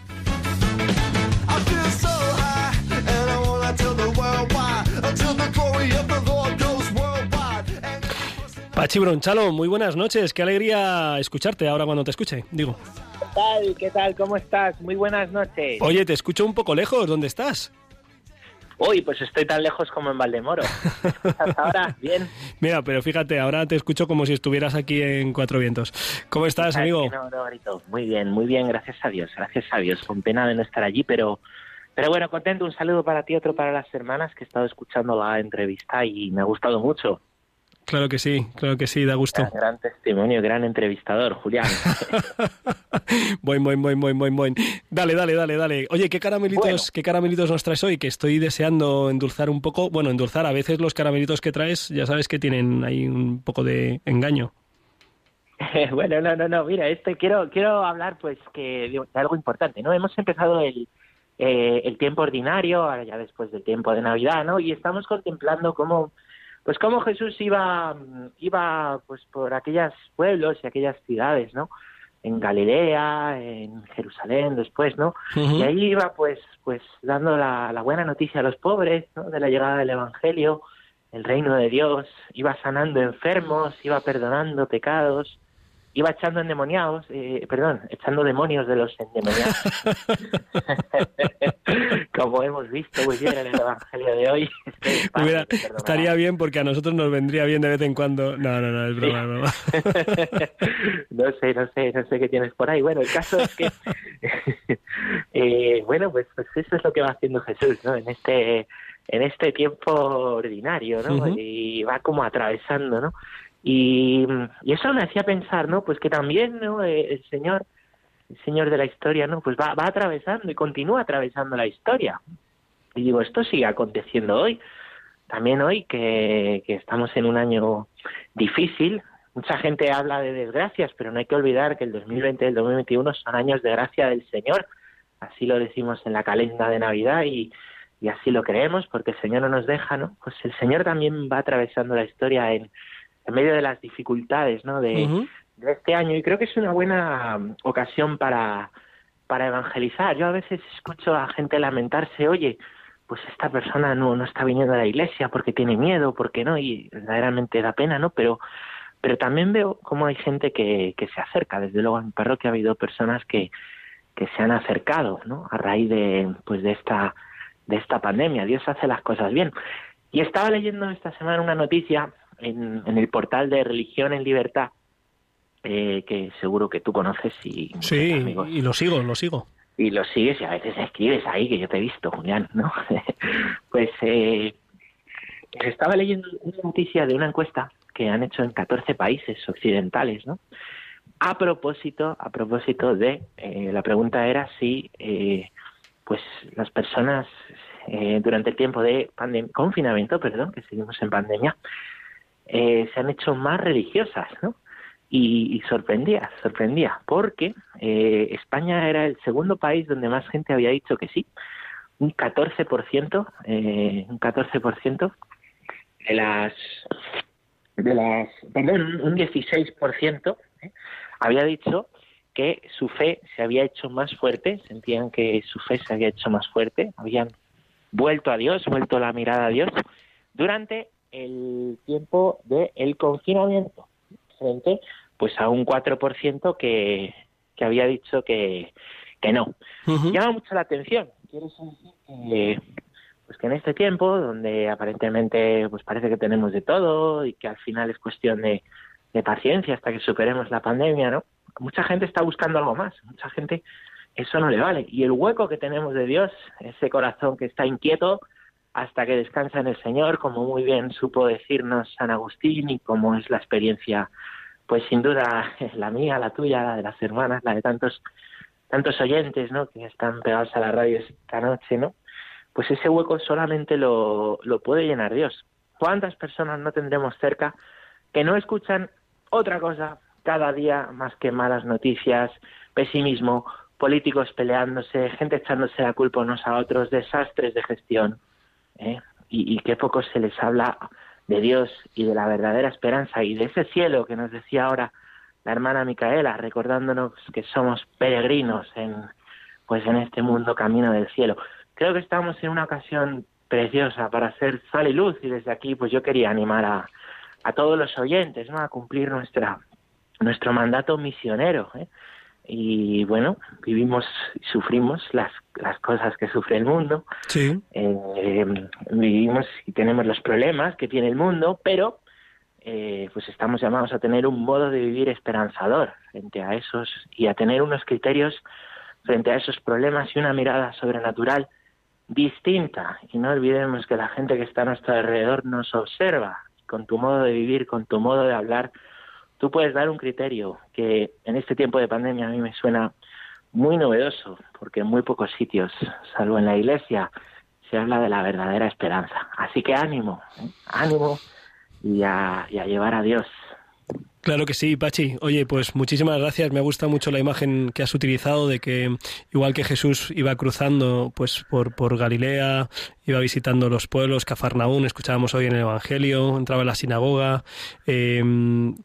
Pachi Bronchalo, muy buenas noches. Qué alegría escucharte ahora cuando te escuche. Digo, ¿Qué tal? ¿Qué tal? ¿Cómo estás? Muy buenas noches. oye, te escucho un poco lejos. ¿Dónde estás? Uy, pues estoy tan lejos como en Valdemoro. ¿Me escuchas ahora? (laughs) Bien. Mira, pero fíjate, ahora te escucho como si estuvieras aquí en Cuatro Vientos. ¿Cómo estás, amigo? No, no, Brito. Muy bien, muy bien, gracias a Dios, gracias a Dios. Con pena de no estar allí, pero, pero bueno, contento. Un saludo para ti, otro para las hermanas que he estado escuchando la entrevista y me ha gustado mucho. Claro que sí, claro que sí, da gusto. Gran, gran testimonio, gran entrevistador, Julián. (laughs) Boin, boin, boin, boin, boin, boin. Dale, dale, dale, dale. Oye, ¿qué caramelitos, Bueno. ¿qué caramelitos nos traes hoy? Que estoy deseando endulzar un poco. Bueno, endulzar. A veces los caramelitos que traes, ya sabes que tienen ahí un poco de engaño. (laughs) bueno, no, no, no, mira, este quiero quiero hablar pues que de, de algo importante, ¿no? Hemos empezado el eh, el tiempo ordinario, ahora ya después del tiempo de Navidad, ¿no? Y estamos contemplando cómo pues cómo Jesús iba iba pues por aquellos pueblos y aquellas ciudades, ¿no? En Galilea, en Jerusalén después, ¿no? Y ahí iba pues pues dando la, la buena noticia a los pobres, ¿no? De la llegada del evangelio, el reino de Dios, iba sanando enfermos, iba perdonando pecados, iba echando endemoniados, eh, perdón, echando demonios de los endemoniados. (laughs) Como hemos visto muy bien en el Evangelio de hoy. (laughs) este estaría bien porque a nosotros nos vendría bien de vez en cuando. No, no, no, es broma, es broma. (laughs) no sé, no sé, no sé qué tienes por ahí. Bueno, el caso es que, eh, bueno, pues, pues eso es lo que va haciendo Jesús, ¿no? En este, en este tiempo ordinario, ¿no? Y va como atravesando, ¿no? Y, eso me hacía pensar, ¿no? Pues que también, ¿no? Eh, El Señor, el Señor de la historia, ¿no? Pues va, va atravesando y continúa atravesando la historia. Y digo, esto sigue aconteciendo hoy. También hoy que, que estamos en un año difícil. Mucha gente habla de desgracias, pero no hay que olvidar que el 2020 y el 2021 son años de gracia del Señor. Así lo decimos en la calenda de Navidad y, y así lo creemos porque el Señor no nos deja, ¿no? Pues el Señor también va atravesando la historia en, en medio de las dificultades, ¿no? De, este año y creo que es una buena um, ocasión para, para evangelizar. Yo a veces escucho a gente lamentarse, oye, pues esta persona no, no está viniendo a la iglesia porque tiene miedo, porque no, y verdaderamente da pena, ¿no? Pero, pero también veo cómo hay gente que, que se acerca. Desde luego en mi parroquia ha habido personas que, que se han acercado, ¿no? A raíz de, pues de esta, de esta pandemia. Dios hace las cosas bien. Y estaba leyendo esta semana una noticia en, en el portal de Religión en Libertad, eh, que seguro que tú conoces y Sí, amigos y lo sigo, lo sigo. y lo sigues y a veces escribes ahí, que yo te he visto, Julián, ¿no? (laughs) pues eh, estaba leyendo una noticia de una encuesta que han hecho en 14 países occidentales, ¿no? A propósito, a propósito de, eh, la pregunta era si, eh, pues, las personas eh, durante el tiempo de confinamiento, perdón, que seguimos en pandemia, eh, se han hecho más religiosas, ¿no? Y, sorprendía, sorprendía, porque eh, España era el segundo país donde más gente había dicho que sí. Un 14%, eh, un 14% de las, de las, perdón, un- un 16% ¿eh? había dicho que su fe se había hecho más fuerte, sentían que su fe se había hecho más fuerte, habían vuelto a Dios, vuelto la mirada a Dios durante el tiempo del confinamiento, frente pues a un 4% que, que había dicho que, que no. Llama mucho la atención. Quiere decir que, pues que en este tiempo, donde aparentemente pues parece que tenemos de todo y que al final es cuestión de, de paciencia hasta que superemos la pandemia, ¿no? Mucha gente está buscando algo más. Mucha gente eso no le vale. Y el hueco que tenemos de Dios, ese corazón que está inquieto hasta que descansa en el Señor, como muy bien supo decirnos San Agustín y como es la experiencia, pues sin duda (laughs) la mía, la tuya, la de las hermanas, la de tantos tantos oyentes, ¿no? Que están pegados a la radio esta noche, ¿no? Pues ese hueco solamente lo, lo puede llenar Dios. ¿Cuántas personas no tendremos cerca que no escuchan otra cosa cada día más que malas noticias, pesimismo, políticos peleándose, gente echándose la culpa unos a otros, desastres de gestión, ¿eh? y, qué poco se les habla de Dios y de la verdadera esperanza y de ese cielo que nos decía ahora la hermana Micaela, recordándonos que somos peregrinos en pues en este mundo camino del cielo. Creo que estamos en una ocasión preciosa para ser sal y luz y desde aquí pues yo quería animar a, a todos los oyentes ¿no? a cumplir nuestra nuestro mandato misionero ¿eh? y bueno vivimos y sufrimos las las cosas que sufre el mundo Sí. eh, vivimos y tenemos los problemas que tiene el mundo, pero eh, pues estamos llamados a tener un modo de vivir esperanzador frente a esos y a tener unos criterios frente a esos problemas y una mirada sobrenatural distinta. Y no olvidemos que la gente que está a nuestro alrededor nos observa. Con tu modo de vivir, con tu modo de hablar, tú puedes dar un criterio que en este tiempo de pandemia a mí me suena muy novedoso, porque en muy pocos sitios, salvo en la iglesia, se habla de la verdadera esperanza. Así que ánimo, ¿eh? ánimo y a, y a llevar a Dios. Claro que sí, Pachi. Oye, pues muchísimas gracias. Me gusta mucho la imagen que has utilizado de que igual que Jesús iba cruzando pues por, por Galilea, iba visitando los pueblos, Cafarnaún, escuchábamos hoy en el Evangelio, entraba en la sinagoga, eh,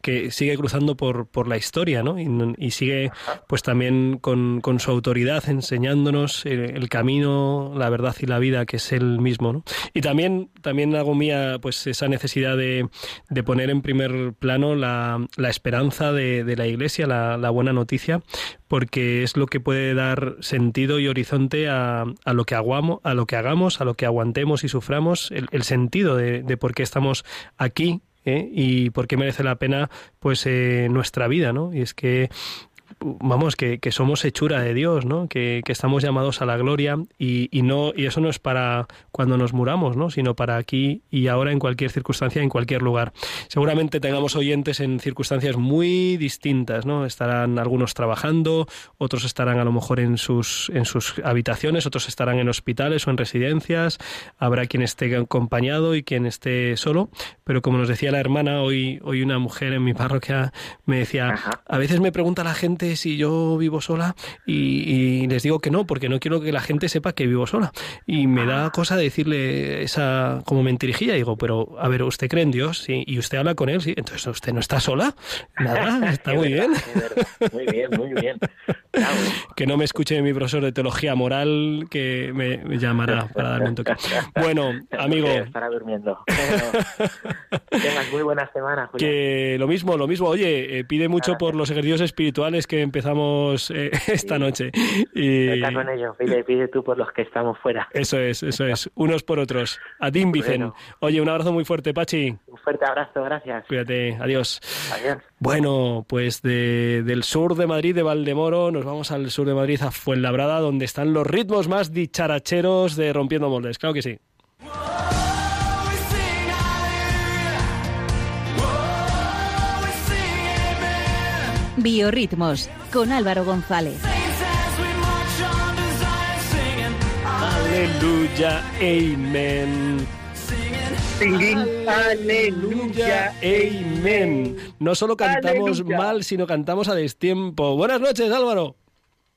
que sigue cruzando por, por la historia, ¿no? Y, sigue pues también con, con, su autoridad enseñándonos el, el, camino, la verdad y la vida, que es él mismo, ¿no? Y también, también hago mía pues esa necesidad de, de poner en primer plano la, la esperanza de, la Iglesia, la, buena noticia, porque es lo que puede dar sentido y horizonte a, lo que a lo que hagamos, a lo que aguantemos y suframos, el, el sentido de, de, por qué estamos aquí ¿eh? y por qué merece la pena pues eh, nuestra vida, ¿no? Y es que vamos, que, que, somos hechura de Dios, ¿no? Que, que estamos llamados a la gloria y, y, no y eso no es para cuando nos muramos, ¿no? Sino para aquí y ahora en cualquier circunstancia, en cualquier lugar. Seguramente tengamos oyentes en circunstancias muy distintas, ¿no? Estarán algunos trabajando, otros estarán a lo mejor en sus en sus habitaciones, otros estarán en hospitales o en residencias. Habrá quien esté acompañado y quien esté solo, pero como nos decía la hermana hoy hoy una mujer en mi parroquia me decía, a veces me pregunta la gente si yo vivo sola y, y, les digo que no, porque no quiero que la gente sepa que vivo sola. Y me da cosa decirle esa como mentirijilla. Digo, pero a ver, ¿usted cree en Dios? ¿Sí? ¿Y usted habla con Él? ¿Sí? Entonces, ¿usted no está sola? Nada, (laughs) está muy bien. Muy bien, muy (laughs) bien. que no me escuche mi profesor de teología moral, que me, llamará para darme un toque. Bueno, (laughs) amigo, Estará durmiendo. Tengas muy buena semana, Julián. que lo mismo, lo mismo. Oye, eh, pide mucho por los ejercicios espirituales que empezamos eh, (laughs) esta noche. Y con ello. Pide, pide tú por los que estamos fuera. eso es, eso es. Unos por otros. A ti, Vicen. Oye, un abrazo muy fuerte, Pachi. Un fuerte abrazo, gracias. Cuídate, adiós. Adiós. Bueno, pues de- del sur de Madrid, de Valdemoro, nos vamos al sur de Madrid, a Fuenlabrada, donde están los ritmos más dicharacheros de Rompiendo Moldes. Claro que sí. Biorritmos con Álvaro González. Aleluya, amen. Aleluya, amen. No solo cantamos Aleluya. mal, sino cantamos a destiempo. Buenas noches, Álvaro.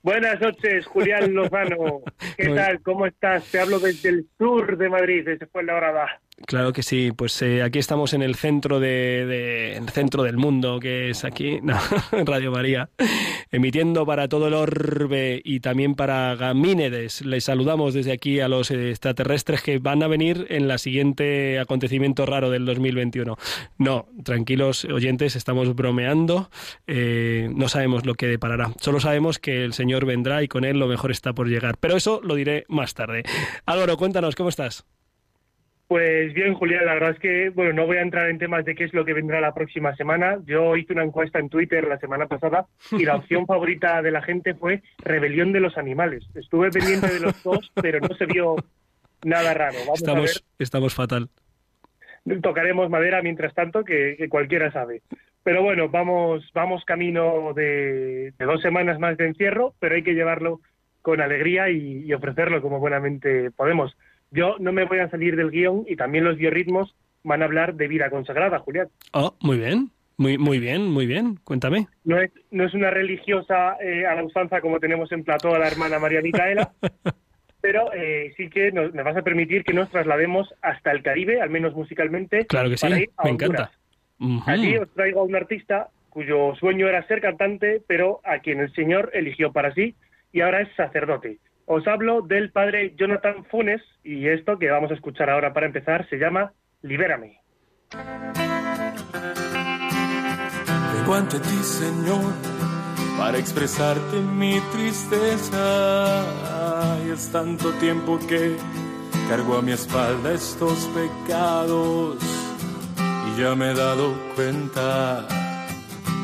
Buenas noches, Julián Lozano. (laughs) ¿Qué tal? ¿Cómo estás? Te hablo desde el sur de Madrid, desde Fuenlabrada. Claro que sí, pues eh, aquí estamos en el centro de, el centro del mundo, que es aquí, (laughs) Radio María, emitiendo para todo el orbe y también para Gamínedes. Les saludamos desde aquí a los extraterrestres que van a venir en la siguiente acontecimiento raro del 2021. No, tranquilos oyentes, estamos bromeando, eh, no sabemos lo que deparará. Solo sabemos que el Señor vendrá y con él lo mejor está por llegar. Pero eso lo diré más tarde. Álvaro, cuéntanos, ¿cómo estás? Pues bien, Julián, la verdad es que, bueno, no voy a entrar en temas de qué es lo que vendrá la próxima semana. Yo hice una encuesta en Twitter la semana pasada y la opción (laughs) favorita de la gente fue Rebelión de los Animales. Estuve pendiente de los dos, pero no se vio nada raro. Vamos a ver. Estamos, estamos fatal. tocaremos madera mientras tanto, que, que cualquiera sabe. Pero bueno, vamos, vamos camino de, de dos semanas más de encierro, pero hay que llevarlo con alegría y, y ofrecerlo como buenamente podemos. Yo no me voy a salir del guion y también los biorritmos van a hablar de vida consagrada, Julián. Oh, muy bien, muy, muy bien, muy bien. Cuéntame. No es, no es una religiosa eh, a la usanza como tenemos en plató a la hermana María Micaela, (laughs) pero eh, sí que nos, vas a permitir que nos traslademos hasta el Caribe, al menos musicalmente, Claro que sí, para ir a me Honduras. encanta. Ujú. Allí os traigo a un artista cuyo sueño era ser cantante, pero a quien el Señor eligió para sí y ahora es sacerdote. Os hablo del padre Jonathan Funes y esto que vamos a escuchar ahora para empezar se llama Libérame. Vengo ante ti, Señor, para expresarte mi tristeza. Y es tanto tiempo que cargo a mi espalda estos pecados. Y ya me he dado cuenta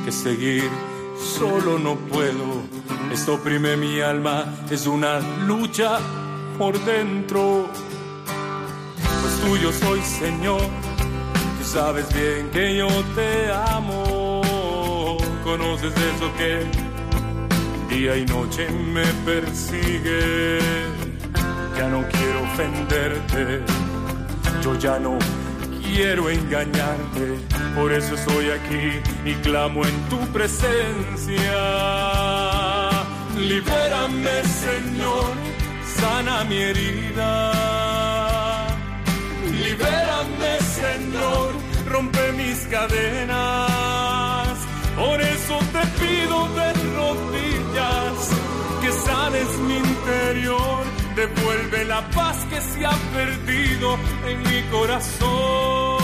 que seguir solo no puedo. Esto oprime mi alma, es una lucha por dentro. Pues tuyo soy, Señor. Tú sabes bien que yo te amo. Conoces eso que día y noche me persigue. Ya no quiero ofenderte. Yo ya no quiero engañarte. Por eso estoy aquí y clamo en tu presencia. Libérame, Señor. Sana mi herida. Libérame, Señor, rompe mis cadenas. Por eso te pido de rodillas que sanes mi interior. Devuelve la que se ha perdido en mi corazón.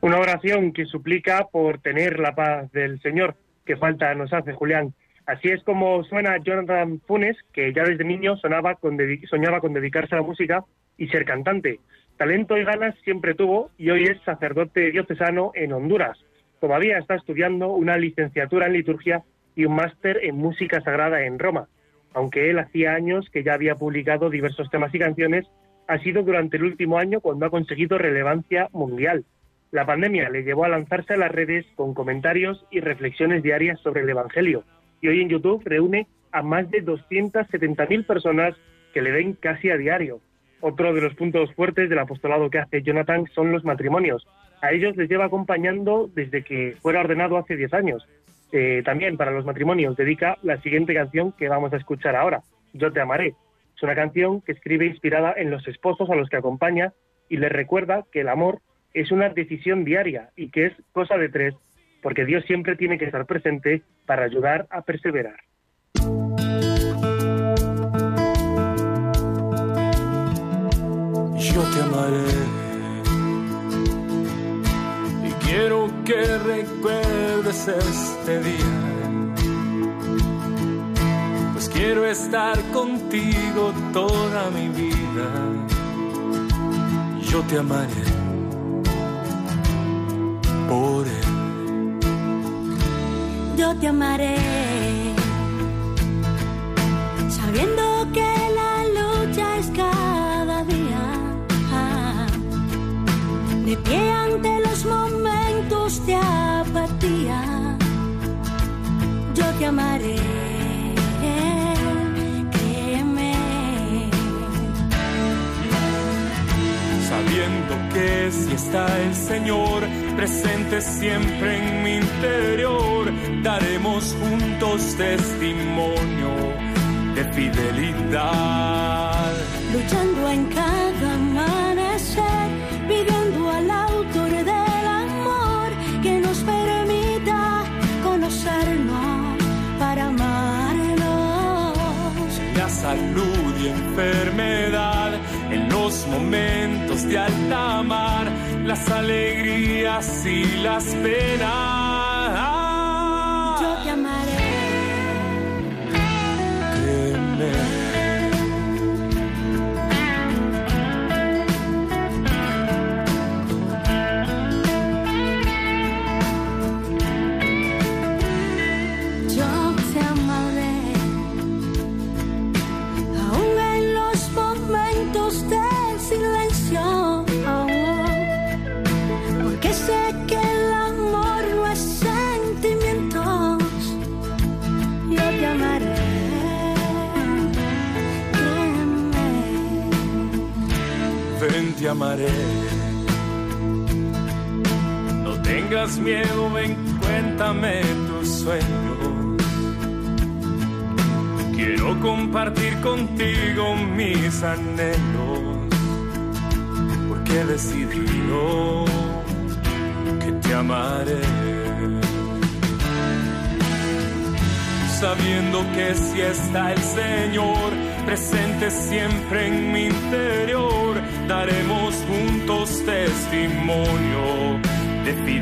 Una oración que suplica por tener la paz del Señor, que falta nos hace Julián. Así es como suena Jonathan Funes, que ya desde niño sonaba con soñaba con dedicarse a la música y ser cantante. Talento y ganas siempre tuvo y hoy es sacerdote diocesano en Honduras. Todavía está estudiando una licenciatura en liturgia y un máster en música sagrada en Roma. Aunque él hacía años que ya había publicado diversos temas y canciones, ha sido durante el último año cuando ha conseguido relevancia mundial. La pandemia le llevó a lanzarse a las redes con comentarios y reflexiones diarias sobre el Evangelio. Y hoy en YouTube reúne a más de 270.000 personas que le ven casi a diario. Otro de los puntos fuertes del apostolado que hace Jonathan son los matrimonios. A ellos les lleva acompañando desde que fuera ordenado hace 10 años. Eh, también para los matrimonios dedica la siguiente canción que vamos a escuchar ahora, Yo te amaré. Es una canción que escribe inspirada en los esposos a los que acompaña y les recuerda que el amor es una decisión diaria y que es cosa de tres, porque Dios siempre tiene que estar presente para ayudar a perseverar. Yo te amaré y quiero que recuerdes este día. Pues quiero estar contigo toda mi vida. Yo te amaré por él. yo te amaré, sabiendo que de pie ante los momentos de apatía, yo te amaré. créeme. sabiendo que si está el Señor presente siempre en mi interior, daremos juntos testimonio de fidelidad. luchando en cada amanecer, salud y enfermedad, en los momentos de alta mar, las alegrías y las penas.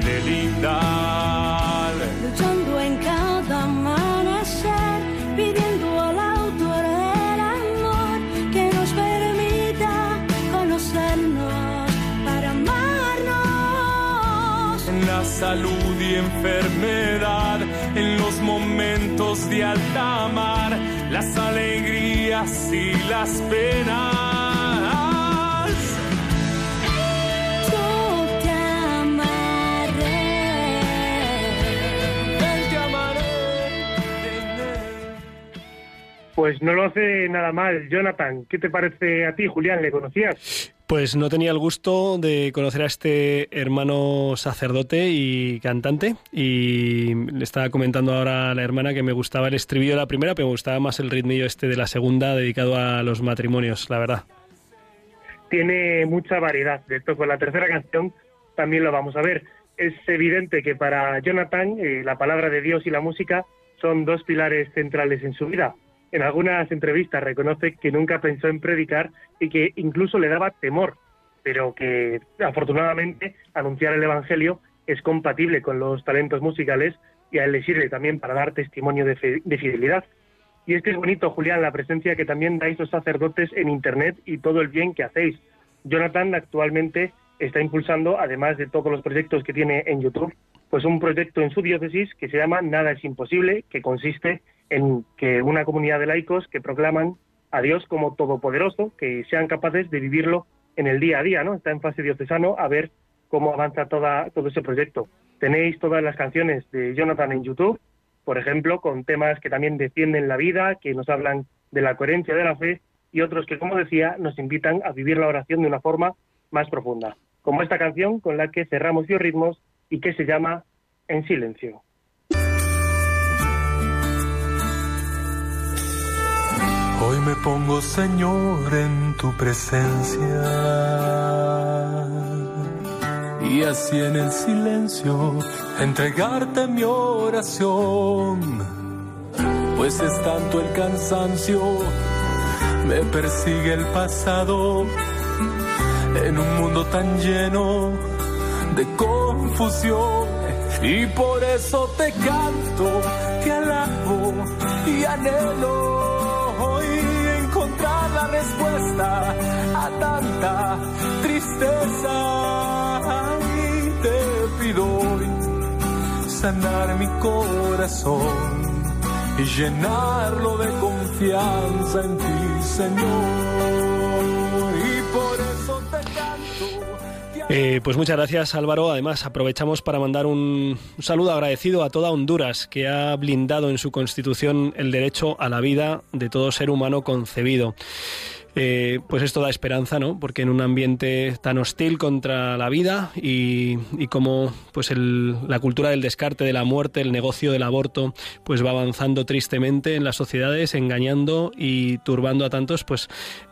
De luchando en cada amanecer, pidiendo al autor del amor que nos permita conocernos para amarnos. En la salud y enfermedad, en los momentos de alta mar, las alegrías y las penas. Pues no lo hace nada mal, Jonathan. ¿Qué te parece a ti, Julián? ¿Le conocías? Pues no tenía el gusto de conocer a este hermano sacerdote y cantante y le estaba comentando ahora a la hermana que me gustaba el estribillo de la primera, pero me gustaba más el ritmillo este de la segunda dedicado a los matrimonios, la verdad. Tiene mucha variedad. De hecho, con la tercera canción también lo vamos a ver. Es evidente que para Jonathan eh, la palabra de Dios y la música son dos pilares centrales en su vida. En algunas entrevistas reconoce que nunca pensó en predicar y que incluso le daba temor, pero que afortunadamente anunciar el Evangelio es compatible con los talentos musicales y a él le sirve también para dar testimonio de, fe- de fidelidad. Y es que es bonito, Julián, la presencia que también dais los sacerdotes en Internet y todo el bien que hacéis. Jonathan actualmente está impulsando, además de todos los proyectos que tiene en YouTube, pues un proyecto en su diócesis que se llama Nada es imposible, que consiste en que una comunidad de laicos que proclaman a Dios como todopoderoso, que sean capaces de vivirlo en el día a día, ¿no? Está en fase diocesano a ver cómo avanza toda, todo ese proyecto. Tenéis todas las canciones de Jonathan en YouTube, por ejemplo, con temas que también defienden la vida, que nos hablan de la coherencia de la fe y otros que, como decía, nos invitan a vivir la oración de una forma más profunda, como esta canción con la que cerramos Biorritmos y que se llama En silencio. Hoy me pongo, Señor, en tu presencia. Y así en el silencio entregarte mi oración. Pues es tanto el cansancio, me persigue el pasado en un mundo tan lleno de confusión. Y por eso te canto, te alabo y anhelo respuesta a tanta tristeza. Y te pido sanar mi corazón y llenarlo de confianza en ti, Señor. Eh, pues muchas gracias Álvaro. Además aprovechamos para mandar un, un saludo agradecido a toda Honduras que ha blindado en su constitución el derecho a la vida de todo ser humano concebido. Eh, pues esto da esperanza, ¿no? Porque en un ambiente tan hostil contra la vida y, y como pues el- la cultura del descarte, de la muerte, el negocio del aborto, pues va avanzando tristemente en las sociedades, engañando y turbando a tantos, pues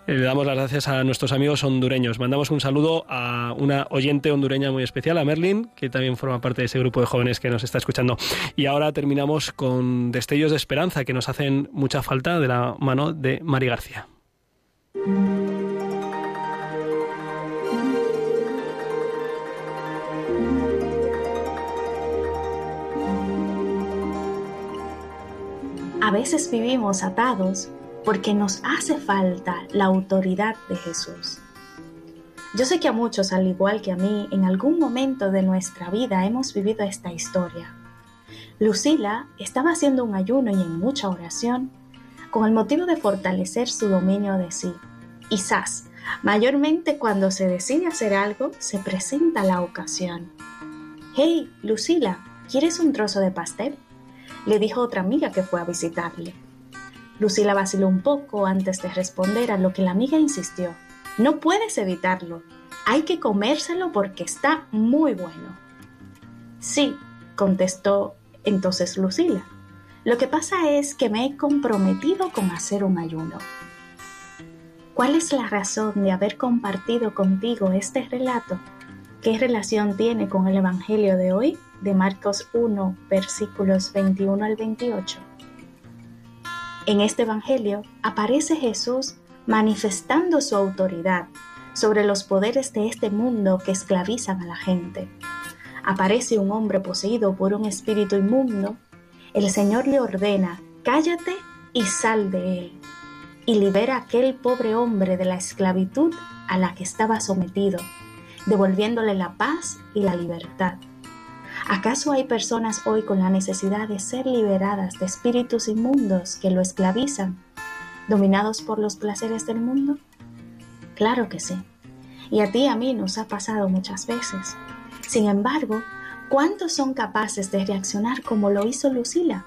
eh, le damos las gracias a nuestros amigos hondureños. Mandamos un saludo a una oyente hondureña muy especial, a Merlin, que también forma parte de ese grupo de jóvenes que nos está escuchando. Y ahora terminamos con destellos de esperanza que nos hacen mucha falta de la mano de Mari García. A veces vivimos atados porque nos hace falta la autoridad de Jesús. Yo sé que a muchos, al igual que a mí, en algún momento de nuestra vida hemos vivido esta historia. Lucila estaba haciendo un ayuno y en mucha oración con el motivo de fortalecer su dominio de sí. Y zas, mayormente cuando se decide hacer algo, se presenta la ocasión. Hey, Lucila, ¿quieres un trozo de pastel? le dijo otra amiga que fue a visitarle. Lucila vaciló un poco antes de responder a lo que la amiga insistió. No puedes evitarlo. Hay que comérselo porque está muy bueno. Sí, contestó entonces Lucila. Lo que pasa es que me he comprometido con hacer un ayuno. ¿Cuál es la razón de haber compartido contigo este relato? ¿Qué relación tiene con el Evangelio de hoy, de Marcos 1, versículos 21 al 28? En este Evangelio aparece Jesús manifestando su autoridad sobre los poderes de este mundo que esclavizan a la gente. Aparece un hombre poseído por un espíritu inmundo. El Señor le ordena, cállate y sal de él. Y libera a aquel pobre hombre de la esclavitud a la que estaba sometido, devolviéndole la paz y la libertad. ¿Acaso hay personas hoy con la necesidad de ser liberadas de espíritus inmundos que lo esclavizan, dominados por los placeres del mundo? Claro que sí. Y a ti y a mí nos ha pasado muchas veces. Sin embargo, ¿cuántos son capaces de reaccionar como lo hizo Lucila?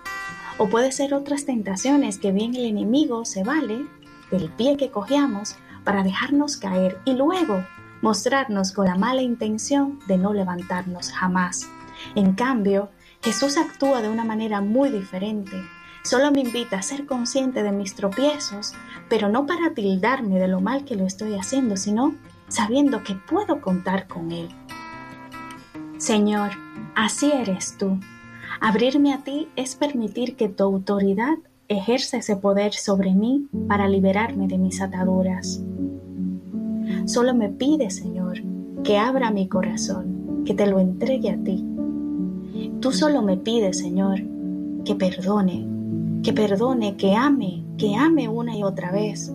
O puede ser otras tentaciones que bien el enemigo se vale del pie que cogiamos para dejarnos caer y luego mostrarnos con la mala intención de no levantarnos jamás. En cambio, Jesús actúa de una manera muy diferente. Solo me invita a ser consciente de mis tropiezos, pero no para tildarme de lo mal que lo estoy haciendo, sino sabiendo que puedo contar con Él. Señor, así eres tú. Abrirme a ti es permitir que tu autoridad ejerza ese poder sobre mí para liberarme de mis ataduras. Solo me pide, Señor, que abra mi corazón, que te lo entregue a ti. Tú solo me pides, Señor, que perdone, que perdone, que ame, que ame una y otra vez,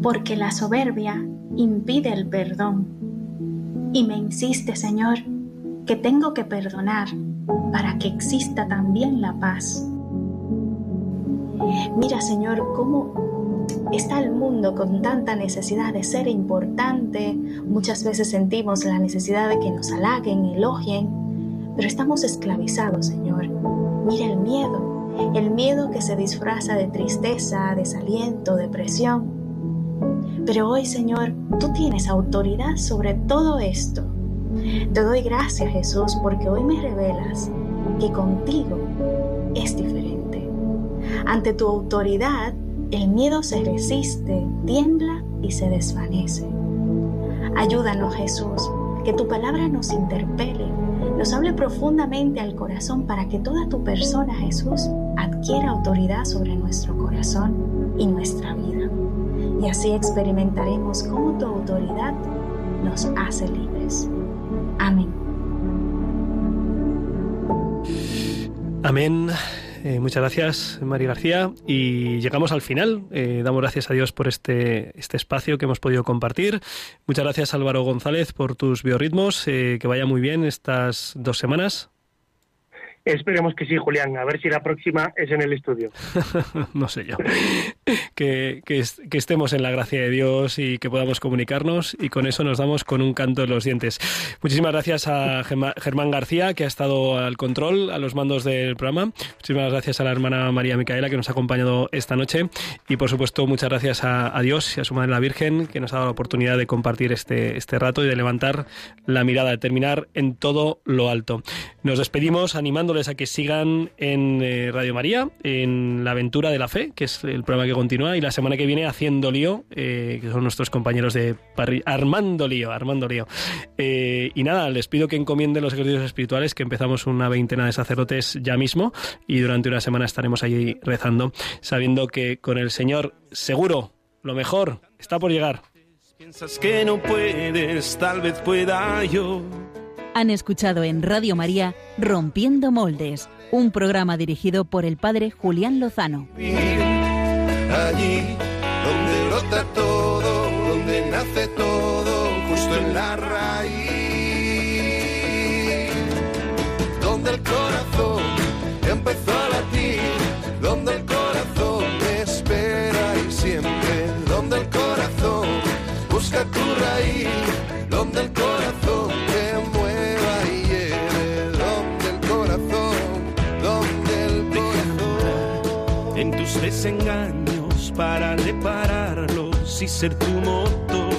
porque la soberbia impide el perdón. Y me insiste, Señor, que tengo que perdonar para que exista también la paz. Mira, Señor, cómo está el mundo con tanta necesidad de ser importante. Muchas veces sentimos la necesidad de que nos halaguen, elogien, pero estamos esclavizados, Señor. Mira el miedo, el miedo que se disfraza de tristeza, desaliento, depresión. Pero hoy, Señor, tú tienes autoridad sobre todo esto. Te doy gracias, Jesús, porque hoy me revelas que contigo es diferente. Ante tu autoridad el miedo se resiste, tiembla y se desvanece. Ayúdanos Jesús, que tu palabra nos interpele, nos hable profundamente al corazón para que toda tu persona Jesús adquiera autoridad sobre nuestro corazón y nuestra vida. Y así experimentaremos cómo tu autoridad nos hace libres. Amén. Amén. Eh, muchas gracias, María García. Y llegamos al final. Eh, damos gracias a Dios por este, este espacio que hemos podido compartir. Muchas gracias, Álvaro González, por tus biorritmos. Eh, que vaya muy bien estas dos semanas. Esperemos que sí, Julián. A ver si la próxima es en el estudio. (laughs) no sé yo. que, que, estemos en la gracia de Dios y que podamos comunicarnos y con eso nos damos con un canto en los dientes. Muchísimas gracias a Germán García, que ha estado al control, a los mandos del programa. Muchísimas gracias a la hermana María Micaela, que nos ha acompañado esta noche. Y por supuesto, muchas gracias a, a Dios y a su Madre la Virgen, que nos ha dado la oportunidad de compartir este, este rato y de levantar la mirada, de terminar en todo lo alto. Nos despedimos animando a que sigan en eh, Radio María, en La Aventura de la Fe, que es el programa que continúa, y la semana que viene Haciendo Lío, eh, que son nuestros compañeros de Armando Lío, Armando Lío. Eh, y nada, les pido que encomienden los ejercicios espirituales, que empezamos una veintena de sacerdotes ya mismo, y durante una semana estaremos allí rezando, sabiendo que con el Señor seguro lo mejor está por llegar. Piensas que no puedes, tal vez pueda yo. Han escuchado en Radio María Rompiendo Moldes, un programa dirigido por el padre Julián Lozano. Allí donde brota todo, donde nace todo, justo en la raíz, donde el corazón empezó a desengaños para repararlos y ser tu motor.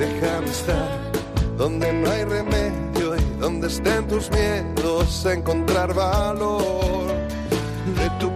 Déjame estar donde no hay remedio y donde estén tus miedos, encontrar valor de tu